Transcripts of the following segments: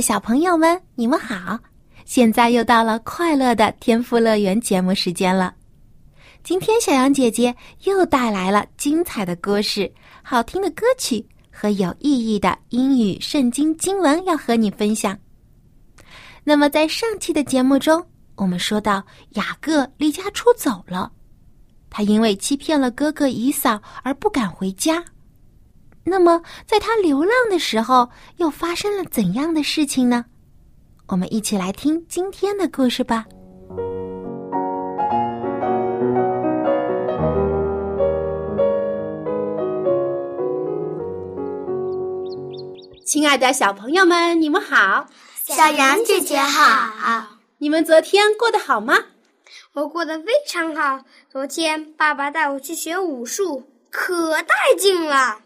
小朋友们，你们好！现在又到了快乐的天赋乐园节目时间了。今天小羊姐姐又带来了精彩的故事、好听的歌曲和有意义的英语圣经经文要和你分享。那么在上期的节目中，我们说到雅各离家出走了，他因为欺骗了哥哥以嫂而不敢回家。那么，在他流浪的时候，又发生了怎样的事情呢？我们一起来听今天的故事吧。亲爱的小朋友们，你们好！小羊姐姐好！你们昨天过得好吗？我过得非常好。昨天爸爸带我去学武术，可带劲了！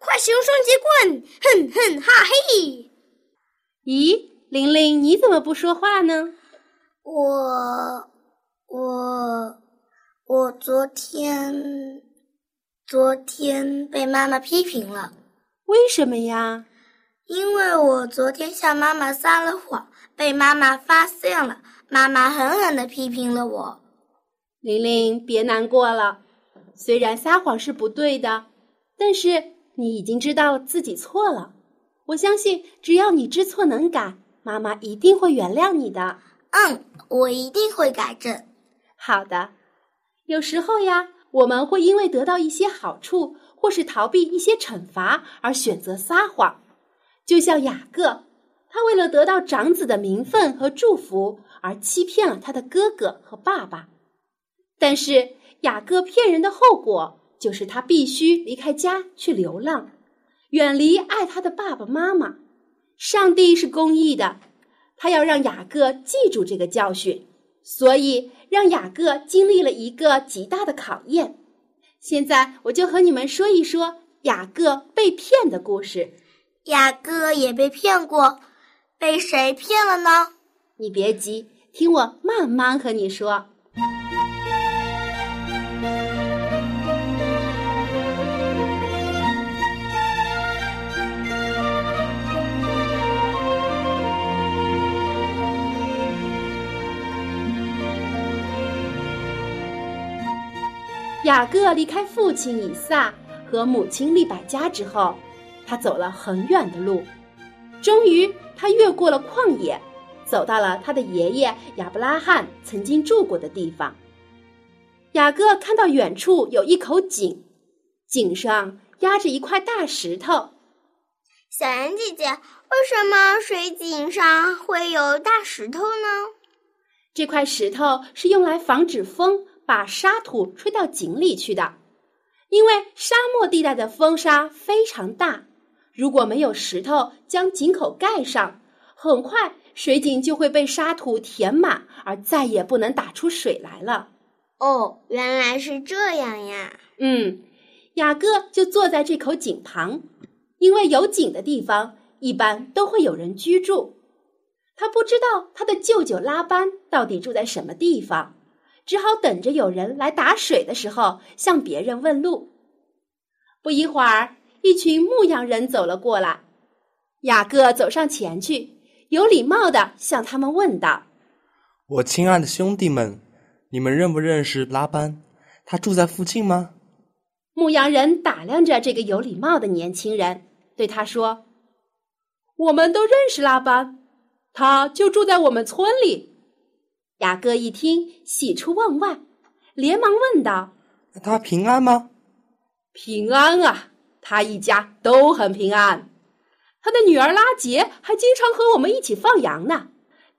快使用双截棍！哼哼哈嘿！咦，玲玲，你怎么不说话呢？我我我昨天昨天被妈妈批评了。为什么呀？因为我昨天向妈妈撒了谎，被妈妈发现了，妈妈狠狠的批评了我。玲玲，别难过了。虽然撒谎是不对的，但是。你已经知道自己错了，我相信只要你知错能改，妈妈一定会原谅你的。嗯，我一定会改正。好的，有时候呀，我们会因为得到一些好处，或是逃避一些惩罚而选择撒谎，就像雅各，他为了得到长子的名分和祝福而欺骗了他的哥哥和爸爸。但是雅各骗人的后果。就是他必须离开家去流浪，远离爱他的爸爸妈妈。上帝是公义的，他要让雅各记住这个教训，所以让雅各经历了一个极大的考验。现在我就和你们说一说雅各被骗的故事。雅各也被骗过，被谁骗了呢？你别急，听我慢慢和你说。雅各离开父亲以撒和母亲利百加之后，他走了很远的路，终于他越过了旷野，走到了他的爷爷亚伯拉罕曾经住过的地方。雅各看到远处有一口井，井上压着一块大石头。小妍姐姐，为什么水井上会有大石头呢？这块石头是用来防止风。把沙土吹到井里去的，因为沙漠地带的风沙非常大，如果没有石头将井口盖上，很快水井就会被沙土填满，而再也不能打出水来了。哦，原来是这样呀。嗯，雅各就坐在这口井旁，因为有井的地方一般都会有人居住。他不知道他的舅舅拉班到底住在什么地方。只好等着有人来打水的时候向别人问路。不一会儿，一群牧羊人走了过来。雅各走上前去，有礼貌的向他们问道：“我亲爱的兄弟们，你们认不认识拉班？他住在附近吗？”牧羊人打量着这个有礼貌的年轻人，对他说：“我们都认识拉班，他就住在我们村里。”雅各一听，喜出望外，连忙问道：“他平安吗？”“平安啊，他一家都很平安。他的女儿拉杰还经常和我们一起放羊呢。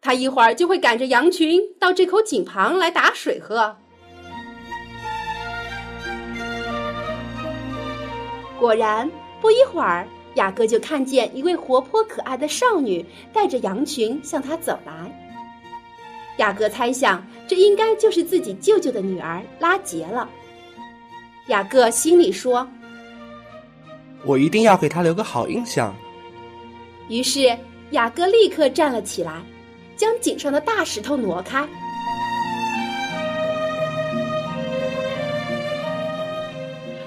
他一会儿就会赶着羊群到这口井旁来打水喝。”果然，不一会儿，雅各就看见一位活泼可爱的少女带着羊群向他走来。雅各猜想，这应该就是自己舅舅的女儿拉杰了。雅各心里说：“我一定要给她留个好印象。”于是雅各立刻站了起来，将井上的大石头挪开。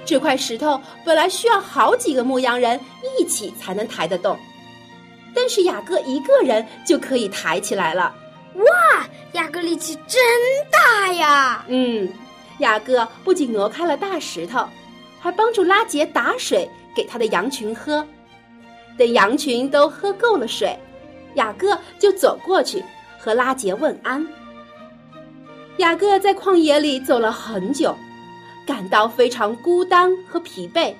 这块石头本来需要好几个牧羊人一起才能抬得动，但是雅各一个人就可以抬起来了。哇，雅各力气真大呀！嗯，雅各不仅挪开了大石头，还帮助拉杰打水给他的羊群喝。等羊群都喝够了水，雅各就走过去和拉杰问安。雅各在旷野里走了很久。感到非常孤单和疲惫，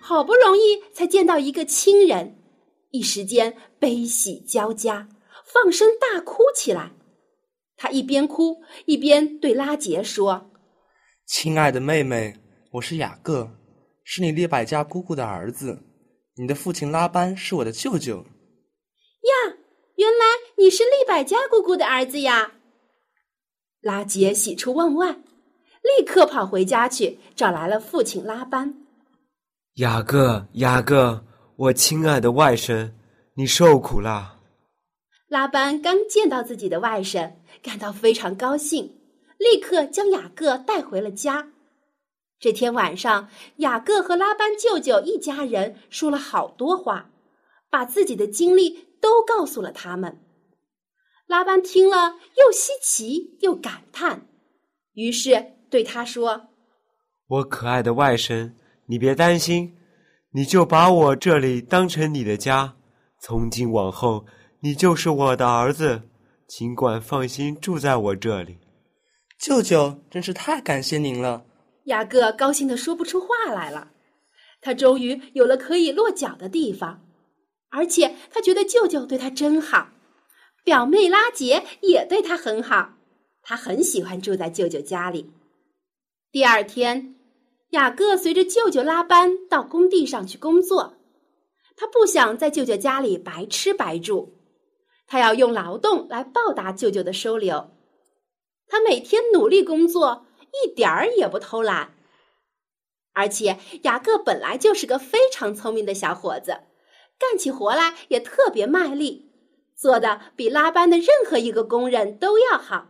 好不容易才见到一个亲人，一时间悲喜交加，放声大哭起来。他一边哭一边对拉杰说：“亲爱的妹妹，我是雅各，是你利百加姑姑的儿子。你的父亲拉班是我的舅舅。”呀，原来你是利百加姑姑的儿子呀！拉杰喜出望外。立刻跑回家去，找来了父亲拉班。雅各，雅各，我亲爱的外甥，你受苦了。拉班刚见到自己的外甥，感到非常高兴，立刻将雅各带回了家。这天晚上，雅各和拉班舅舅一家人说了好多话，把自己的经历都告诉了他们。拉班听了，又稀奇又感叹，于是。对他说：“我可爱的外甥，你别担心，你就把我这里当成你的家。从今往后，你就是我的儿子，尽管放心住在我这里。”舅舅真是太感谢您了。雅各高兴的说不出话来了。他终于有了可以落脚的地方，而且他觉得舅舅对他真好。表妹拉杰也对他很好，他很喜欢住在舅舅家里。第二天，雅各随着舅舅拉班到工地上去工作。他不想在舅舅家里白吃白住，他要用劳动来报答舅舅的收留。他每天努力工作，一点儿也不偷懒。而且，雅各本来就是个非常聪明的小伙子，干起活来也特别卖力，做的比拉班的任何一个工人都要好。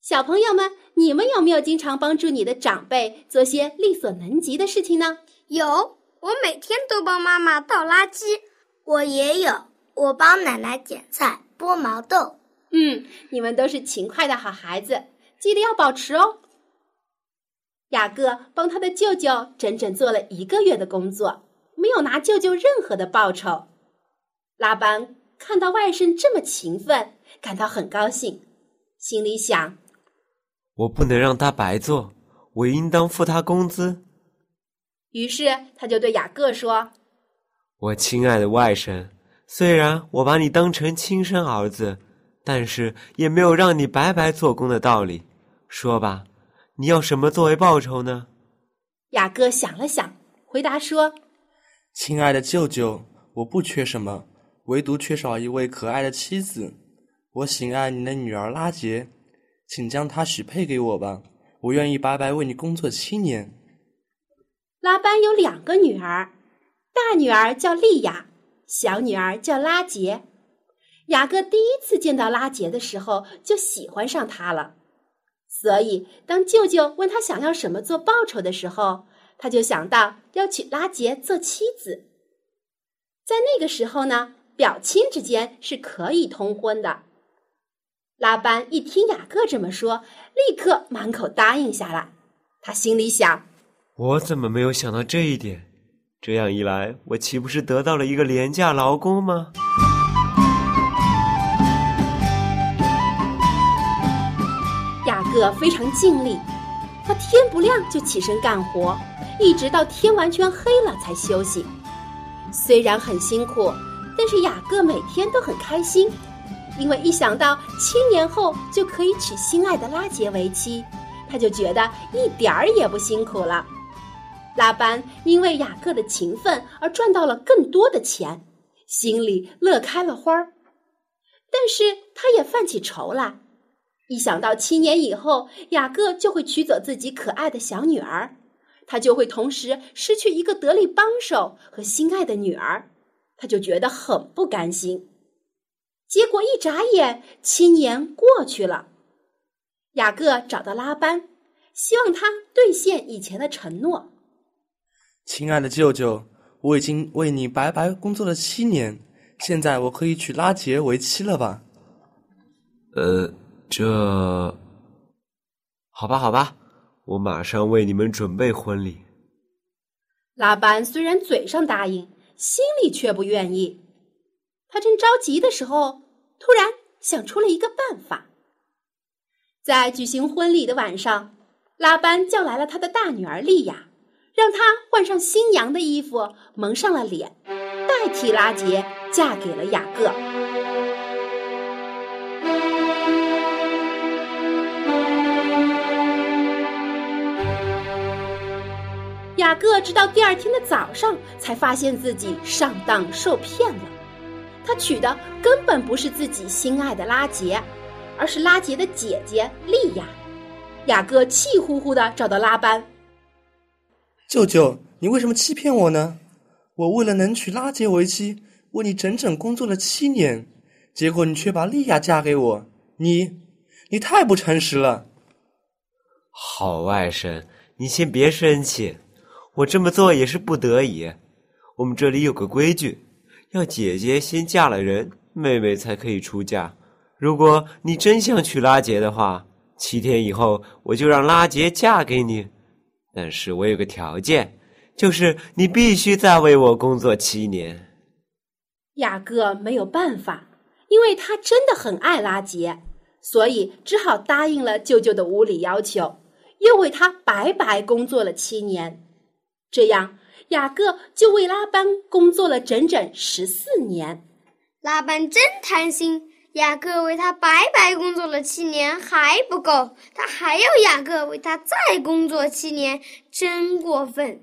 小朋友们，你们有没有经常帮助你的长辈做些力所能及的事情呢？有，我每天都帮妈妈倒垃圾。我也有，我帮奶奶捡菜、剥毛豆。嗯，你们都是勤快的好孩子，记得要保持哦。雅各帮他的舅舅整整做了一个月的工作，没有拿舅舅任何的报酬。拉班看到外甥这么勤奋，感到很高兴，心里想。我不能让他白做，我应当付他工资。于是他就对雅各说：“我亲爱的外甥，虽然我把你当成亲生儿子，但是也没有让你白白做工的道理。说吧，你要什么作为报酬呢？”雅各想了想，回答说：“亲爱的舅舅，我不缺什么，唯独缺少一位可爱的妻子。我喜爱你的女儿拉杰。”请将她许配给我吧，我愿意白白为你工作七年。拉班有两个女儿，大女儿叫莉亚，小女儿叫拉杰。雅各第一次见到拉杰的时候就喜欢上她了，所以当舅舅问他想要什么做报酬的时候，他就想到要娶拉杰做妻子。在那个时候呢，表亲之间是可以通婚的。拉班一听雅各这么说，立刻满口答应下来。他心里想：“我怎么没有想到这一点？这样一来，我岂不是得到了一个廉价劳工吗？”雅各非常尽力，他天不亮就起身干活，一直到天完全黑了才休息。虽然很辛苦，但是雅各每天都很开心。因为一想到七年后就可以娶心爱的拉杰为妻，他就觉得一点儿也不辛苦了。拉班因为雅各的勤奋而赚到了更多的钱，心里乐开了花儿。但是他也犯起愁来，一想到七年以后雅各就会娶走自己可爱的小女儿，他就会同时失去一个得力帮手和心爱的女儿，他就觉得很不甘心。结果一眨眼，七年过去了，雅各找到拉班，希望他兑现以前的承诺。亲爱的舅舅，我已经为你白白工作了七年。现在我可以娶拉杰为妻了吧？呃，这……好吧，好吧，我马上为你们准备婚礼。拉班虽然嘴上答应，心里却不愿意。他正着急的时候，突然想出了一个办法。在举行婚礼的晚上，拉班叫来了他的大女儿莉亚，让她换上新娘的衣服，蒙上了脸。代替拉杰嫁给了雅各。雅各直到第二天的早上才发现自己上当受骗了。他娶的根本不是自己心爱的拉杰，而是拉杰的姐姐莉亚。雅各气呼呼的找到拉班：“舅舅，你为什么欺骗我呢？”我为了能娶拉杰为妻，为你整整工作了七年，结果你却把莉亚嫁给我，你，你太不诚实了。好外甥，你先别生气，我这么做也是不得已。我们这里有个规矩，要姐姐先嫁了人，妹妹才可以出嫁。如果你真想娶拉杰的话，七天以后我就让拉杰嫁给你，但是我有个条件。就是你必须再为我工作七年。雅各没有办法，因为他真的很爱拉杰，所以只好答应了舅舅的无理要求，又为他白白工作了七年。这样，雅各就为拉班工作了整整十四年。拉班真贪心，雅各为他白白工作了七年还不够，他还要雅各为他再工作七年，真过分。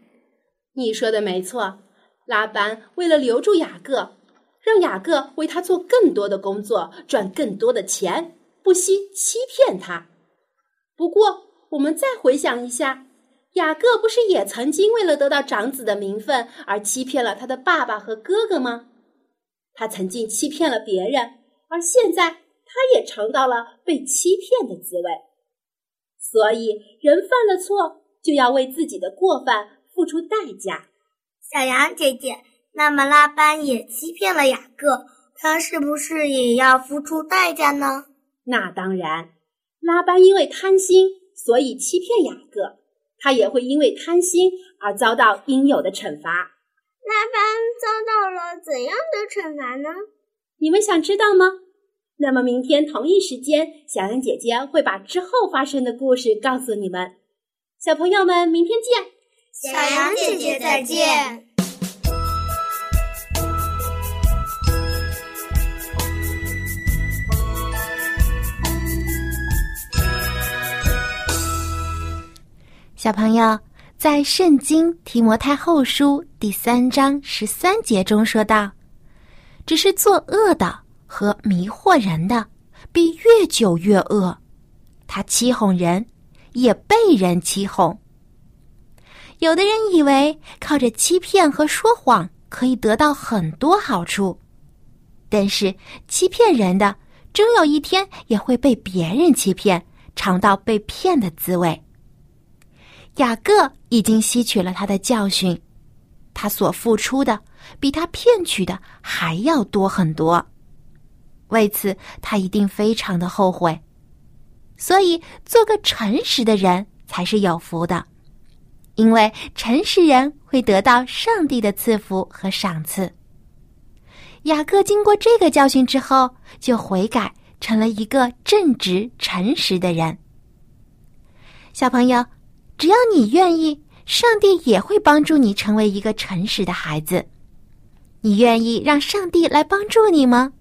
你说的没错，拉班为了留住雅各，让雅各为他做更多的工作，赚更多的钱，不惜欺骗他。不过，我们再回想一下，雅各不是也曾经为了得到长子的名分而欺骗了他的爸爸和哥哥吗？他曾经欺骗了别人，而现在他也尝到了被欺骗的滋味。所以，人犯了错，就要为自己的过犯。付出代价，小羊姐姐。那么拉班也欺骗了雅各，他是不是也要付出代价呢？那当然，拉班因为贪心，所以欺骗雅各，他也会因为贪心而遭到应有的惩罚。拉班遭到了怎样的惩罚呢？你们想知道吗？那么明天同一时间，小羊姐姐会把之后发生的故事告诉你们。小朋友们，明天见。小羊姐姐再见。小朋友，在《圣经·提摩太后书》第三章十三节中说道：“只是作恶的和迷惑人的，必越久越恶。他欺哄人，也被人欺哄。”有的人以为靠着欺骗和说谎可以得到很多好处，但是欺骗人的终有一天也会被别人欺骗，尝到被骗的滋味。雅各已经吸取了他的教训，他所付出的比他骗取的还要多很多，为此他一定非常的后悔。所以，做个诚实的人才是有福的。因为诚实人会得到上帝的赐福和赏赐。雅各经过这个教训之后，就悔改，成了一个正直诚实的人。小朋友，只要你愿意，上帝也会帮助你成为一个诚实的孩子。你愿意让上帝来帮助你吗？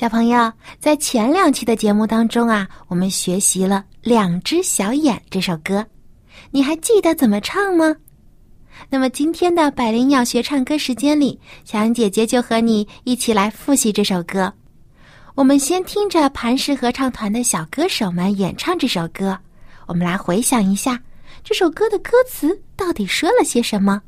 小朋友，在前两期的节目当中啊，我们学习了《两只小眼》这首歌，你还记得怎么唱吗？那么今天的百灵鸟学唱歌时间里，小羊姐姐就和你一起来复习这首歌。我们先听着磐石合唱团的小歌手们演唱这首歌，我们来回想一下这首歌的歌词到底说了些什么。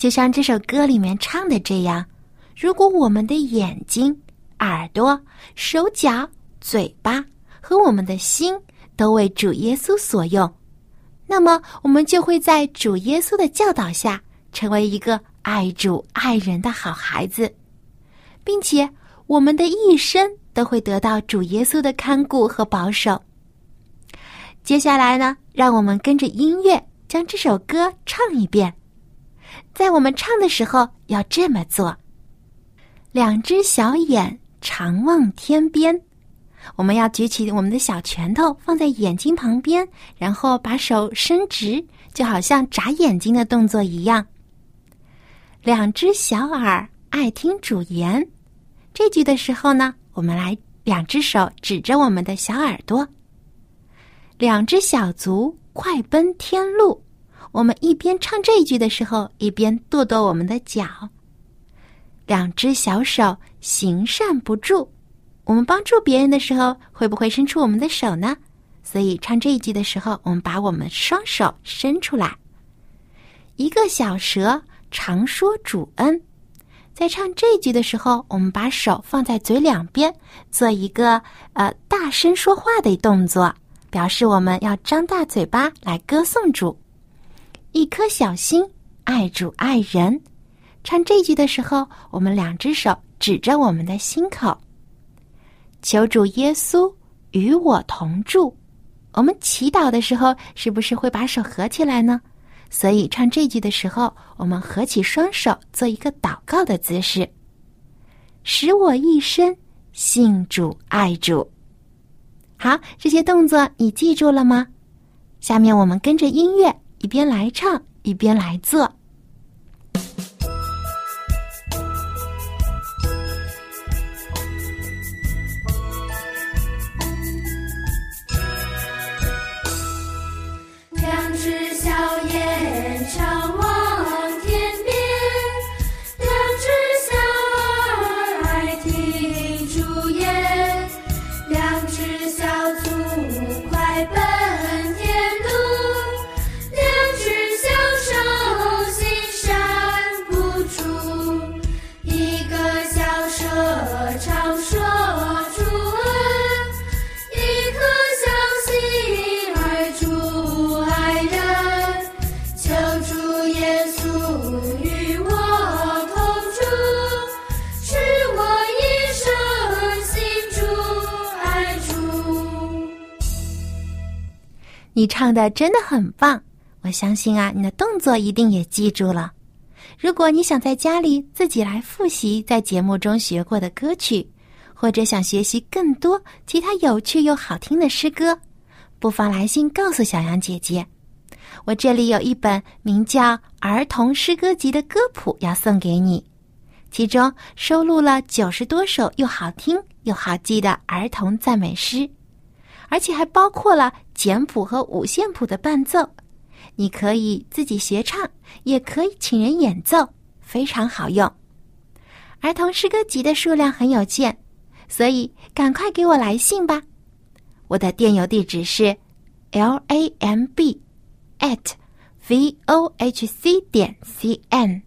就像这首歌里面唱的这样，如果我们的眼睛、耳朵、手脚、嘴巴和我们的心都为主耶稣所用，那么我们就会在主耶稣的教导下，成为一个爱主爱人的好孩子，并且我们的一生都会得到主耶稣的看顾和保守。接下来呢，让我们跟着音乐将这首歌唱一遍。在我们唱的时候要这么做：两只小眼常望天边，我们要举起我们的小拳头放在眼睛旁边，然后把手伸直，就好像眨眼睛的动作一样。两只小耳爱听主言，这句的时候呢，我们来两只手指着我们的小耳朵。两只小足快奔天路。我们一边唱这一句的时候，一边跺跺我们的脚。两只小手行善不住，我们帮助别人的时候，会不会伸出我们的手呢？所以唱这一句的时候，我们把我们双手伸出来。一个小蛇常说主恩，在唱这句的时候，我们把手放在嘴两边，做一个呃大声说话的动作，表示我们要张大嘴巴来歌颂主。一颗小心，爱主爱人。唱这句的时候，我们两只手指着我们的心口，求主耶稣与我同住。我们祈祷的时候，是不是会把手合起来呢？所以唱这句的时候，我们合起双手，做一个祷告的姿势，使我一生信主爱主。好，这些动作你记住了吗？下面我们跟着音乐。一边来唱，一边来做。你唱的真的很棒，我相信啊，你的动作一定也记住了。如果你想在家里自己来复习在节目中学过的歌曲，或者想学习更多其他有趣又好听的诗歌，不妨来信告诉小杨姐姐。我这里有一本名叫《儿童诗歌集》的歌谱要送给你，其中收录了九十多首又好听又好记的儿童赞美诗。而且还包括了简谱和五线谱的伴奏，你可以自己学唱，也可以请人演奏，非常好用。儿童诗歌集的数量很有限，所以赶快给我来信吧。我的电邮地址是 l a m b at v o h c 点 c n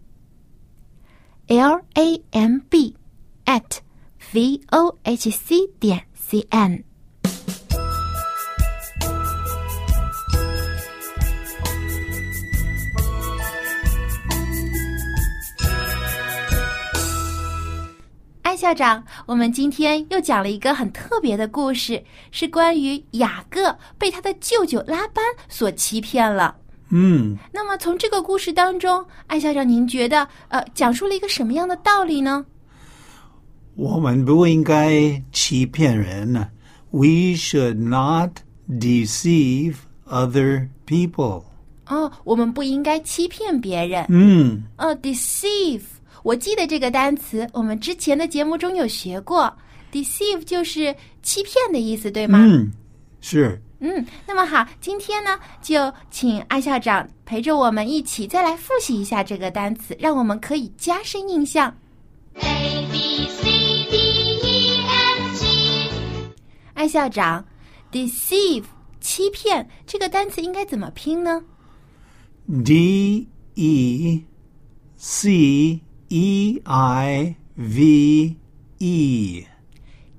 l a m b at v o h c 点 c n。校长，我们今天又讲了一个很特别的故事，是关于雅各被他的舅舅拉班所欺骗了。嗯，那么从这个故事当中，艾校长，您觉得呃，讲述了一个什么样的道理呢？我们不应该欺骗人呢。We should not deceive other people. 哦，我们不应该欺骗别人。嗯，呃，deceive，我记得这个单词，我们之前的节目中有学过。deceive 就是欺骗的意思，对吗？嗯，是。嗯，那么好，今天呢，就请艾校长陪着我们一起再来复习一下这个单词，让我们可以加深印象。A B C D E F G 艾校长，deceive 欺骗这个单词应该怎么拼呢？D E C E I V E.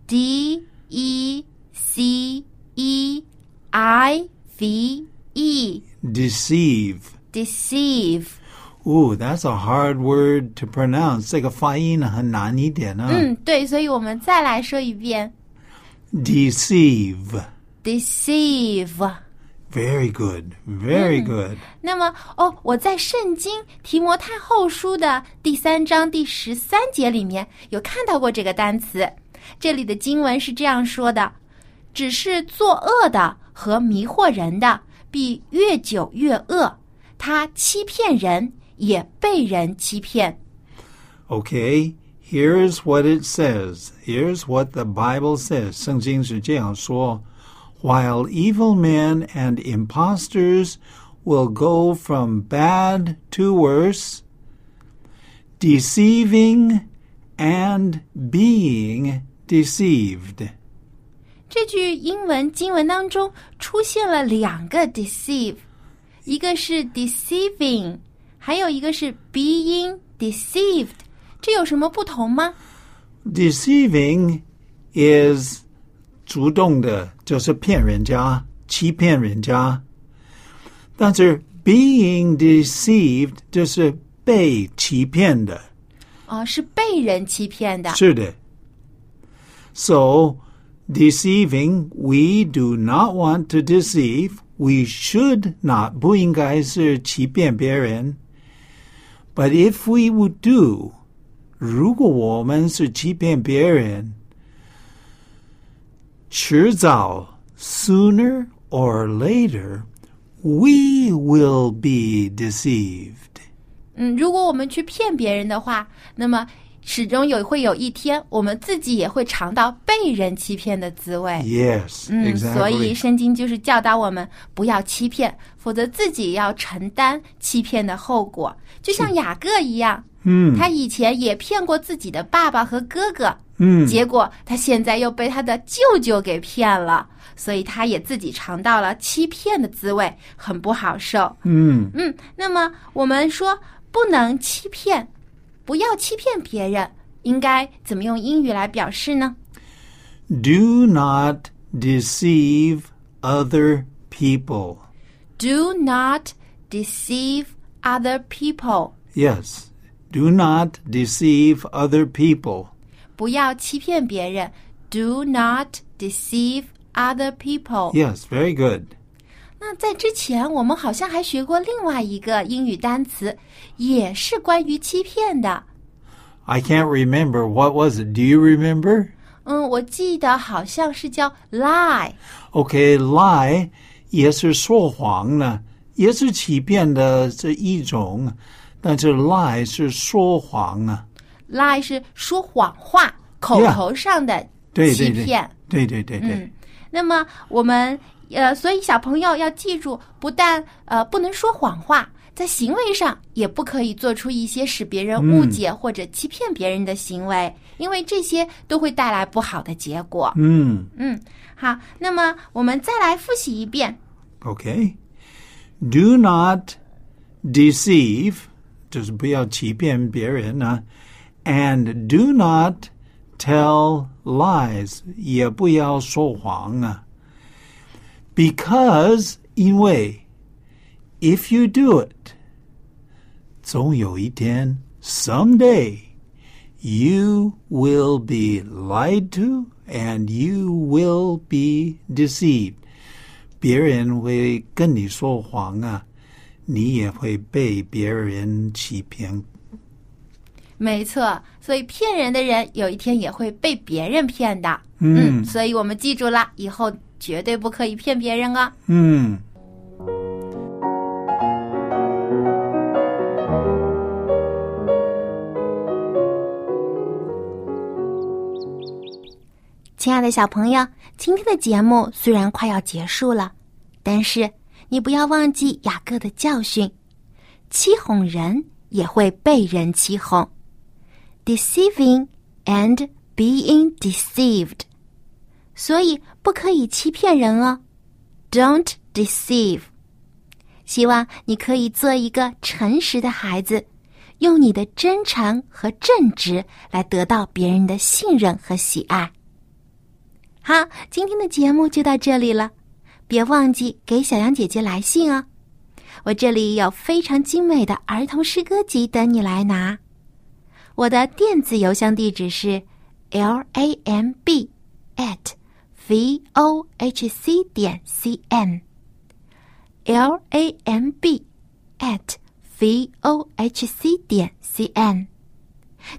D E C E I V E Deceive. deceive。 Ooh, that's a hard word to pronounce. 这个发音很难一点啊。嗯，对，所以我们再来说一遍 Deceive. deceive。 Very good. Very good. 那么，哦，我在圣经提摩太后书的第三章第十三节里面有看到过这个单词。这里的经文是这样说的：“只是作恶的和迷惑人的，必越久越恶。他欺骗人，也被人欺骗。Okay, here's what it says. Here's what the Bible says. 圣经是这样说 ：While evil men and impostors will go from bad to worse, deceiving and being deceived. 这句英文经文当中出现了两个 deceive，一个是 deceiving，还有一个是 being deceived。这有什么不同吗？ Deceiving is 主动的，就是骗人家、欺骗人家。但是 being deceived 就是被欺骗的。哦，是被人欺骗的。是的。So deceiving, we do not want to deceive. We should not 不应该是欺骗别人。But if we would do 如果我们是欺骗别人，迟早 sooner or later we will be deceived. 嗯，如果我们去骗别人的话，那么始终有会有一天，我们自己也会尝到被人欺骗的滋味。Yes, 嗯，所以.圣经就是教导我们不要欺骗，否则自己要承担欺骗的后果。就像雅各一样，嗯他以前也骗过自己的爸爸和哥哥，嗯结果他现在又被他的舅舅给骗了，所以他也自己尝到了欺骗的滋味，很不好受。嗯嗯，那么我们说不能欺骗，不要欺骗别人，应该怎么用英语来表示呢？Do not deceive other people. Do not deceive other people. Yes. Do not deceive other people. 不要欺骗别人。Do not deceive other people. Yes, very good. 那在之前，我们好像还学过另外一个英语单词，也是关于欺骗的。 I can't remember. What was it? Do you remember? 嗯，我记得好像是叫 lie。 Okay, lie 也是说谎呢，也是欺骗的这一种，但是 lie 是说谎啊。 Lie 是说谎话，口头上的欺骗。对，对对对对。嗯，那么我们呃，所以小朋友要记住，不但呃不能说谎话，在行为上也不可以做出一些使别人误解或者欺骗别人的行为，因为这些都会带来不好的结果。嗯嗯，好，那么我们再来复习一遍 Okay? Do not deceive, 就是不要欺骗别人啊。And do not tell lies, 也不要说谎啊。Because 因为 if you do it, 总有一天 someday you will be lied to and you will be deceived. 别人会跟你说谎啊，你也会被别人欺骗。 没错，所以骗人的人有一天也会被别人骗的。嗯所以我们记住了，以后绝对不可以骗别人哦。嗯。亲爱的小朋友，今天的节目虽然快要结束了，但是你不要忘记雅各的教训：欺哄人也会被人欺哄，deceiving and being deceived。所以不可以欺骗人哦，Don't deceive。希望你可以做一个诚实的孩子，用你的真诚和正直来得到别人的信任和喜爱。好，今天的节目就到这里了，别忘记给小羊姐姐来信哦。我这里有非常精美的儿童诗歌集等你来拿。我的电子邮箱地址是 l a m b at v o h c 点 c n l a m b at v o h c 点 c n，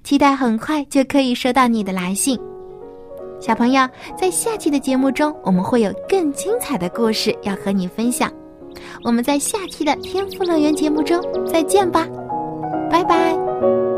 期待很快就可以收到你的来信。小朋友，在下期的节目中，我们会有更精彩的故事要和你分享。我们在下期的天赋乐园节目中再见吧，拜拜。